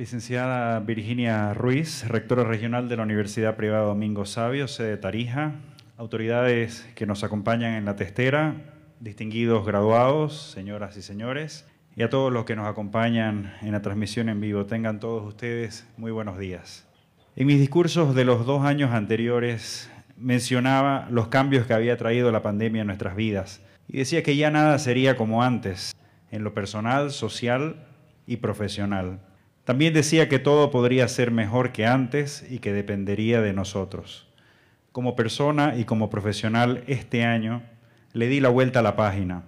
Licenciada Virginia Ruiz, rectora regional de la Universidad Privada Domingo Sabio, sede de Tarija, autoridades que nos acompañan en la testera, distinguidos graduados, señoras y señores, y a todos los que nos acompañan en la transmisión en vivo. Tengan todos ustedes muy buenos días. En mis discursos de los dos años anteriores mencionaba los cambios que había traído la pandemia en nuestras vidas y decía que ya nada sería como antes, en lo personal, social y profesional. También decía que todo podría ser mejor que antes y que dependería de nosotros. Como persona y como profesional, este año le di la vuelta a la página.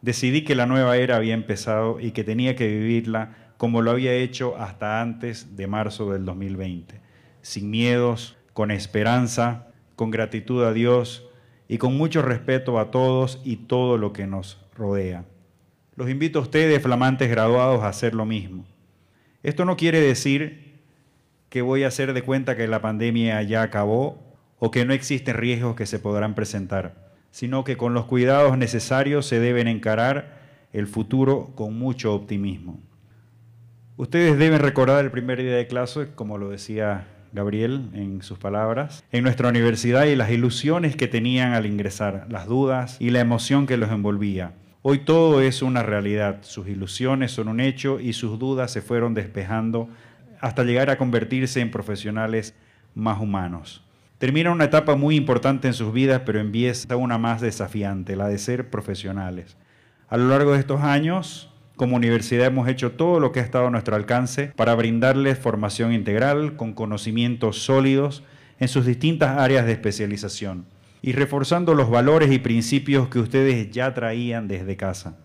Decidí que la nueva era había empezado y que tenía que vivirla como lo había hecho hasta antes de marzo del 2020, sin miedos, con esperanza, con gratitud a Dios y con mucho respeto a todos y todo lo que nos rodea. Los invito a ustedes, flamantes graduados, a hacer lo mismo esto no quiere decir que voy a hacer de cuenta que la pandemia ya acabó o que no existen riesgos que se podrán presentar, sino que con los cuidados necesarios se deben encarar el futuro con mucho optimismo. Ustedes deben recordar el primer día de clase, como lo decía Gabriel en sus palabras, en nuestra universidad y las ilusiones que tenían al ingresar, las dudas y la emoción que los envolvía. Hoy todo es una realidad, sus ilusiones son un hecho y sus dudas se fueron despejando hasta llegar a convertirse en profesionales más humanos. Termina una etapa muy importante en sus vidas, pero empieza una más desafiante, la de ser profesionales. A lo largo de estos años, como universidad hemos hecho todo lo que ha estado a nuestro alcance para brindarles formación integral con conocimientos sólidos en sus distintas áreas de especialización y reforzando los valores y principios que ustedes ya traían desde casa.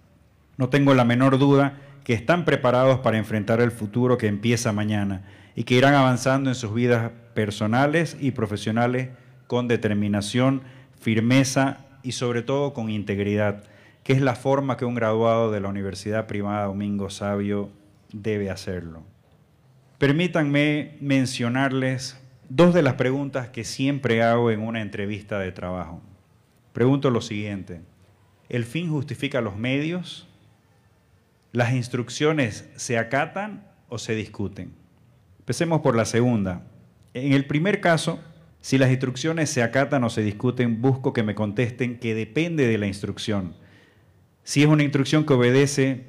No tengo la menor duda que están preparados para enfrentar el futuro que empieza mañana y que irán avanzando en sus vidas personales y profesionales con determinación, firmeza y sobre todo con integridad, que es la forma que un graduado de la Universidad Privada Domingo Sabio debe hacerlo. Permítanme mencionarles dos de las preguntas que siempre hago en una entrevista de trabajo. Pregunto lo siguiente, ¿el fin justifica los medios? ¿Las instrucciones se acatan o se discuten? Empecemos por la segunda. En el primer caso, si las instrucciones se acatan o se discuten, busco que me contesten que depende de la instrucción. Si es una instrucción que obedece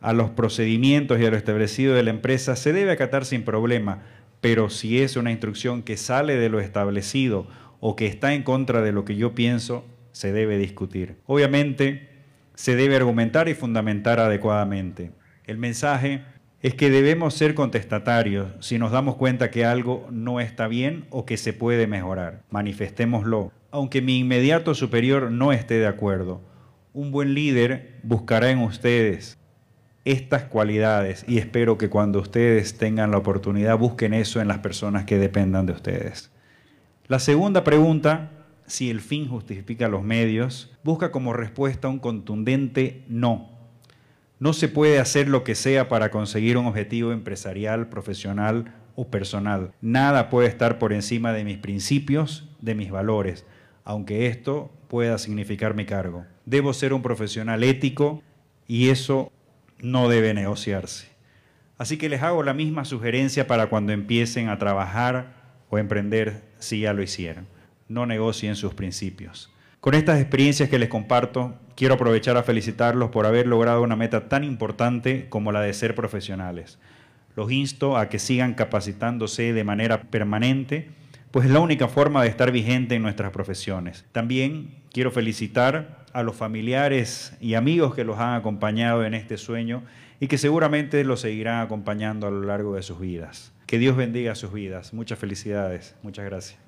a los procedimientos y a lo establecido de la empresa, se debe acatar sin problema pero si es una instrucción que sale de lo establecido o que está en contra de lo que yo pienso, se debe discutir. Obviamente, se debe argumentar y fundamentar adecuadamente. El mensaje es que debemos ser contestatarios si nos damos cuenta que algo no está bien o que se puede mejorar. Manifestémoslo, aunque mi inmediato superior no esté de acuerdo. Un buen líder buscará en ustedes estas cualidades y espero que cuando ustedes tengan la oportunidad busquen eso en las personas que dependan de ustedes. La segunda pregunta, si el fin justifica los medios, busca como respuesta un contundente no. No se puede hacer lo que sea para conseguir un objetivo empresarial, profesional o personal. Nada puede estar por encima de mis principios, de mis valores, aunque esto pueda significar mi cargo. Debo ser un profesional ético y eso no debe negociarse. Así que les hago la misma sugerencia para cuando empiecen a trabajar o emprender si ya lo hicieron. No negocien sus principios. Con estas experiencias que les comparto, quiero aprovechar a felicitarlos por haber logrado una meta tan importante como la de ser profesionales. Los insto a que sigan capacitándose de manera permanente, pues es la única forma de estar vigente en nuestras profesiones. También quiero felicitar a los familiares y amigos que los han acompañado en este sueño y que seguramente los seguirán acompañando a lo largo de sus vidas. Que Dios bendiga sus vidas. Muchas felicidades. Muchas gracias.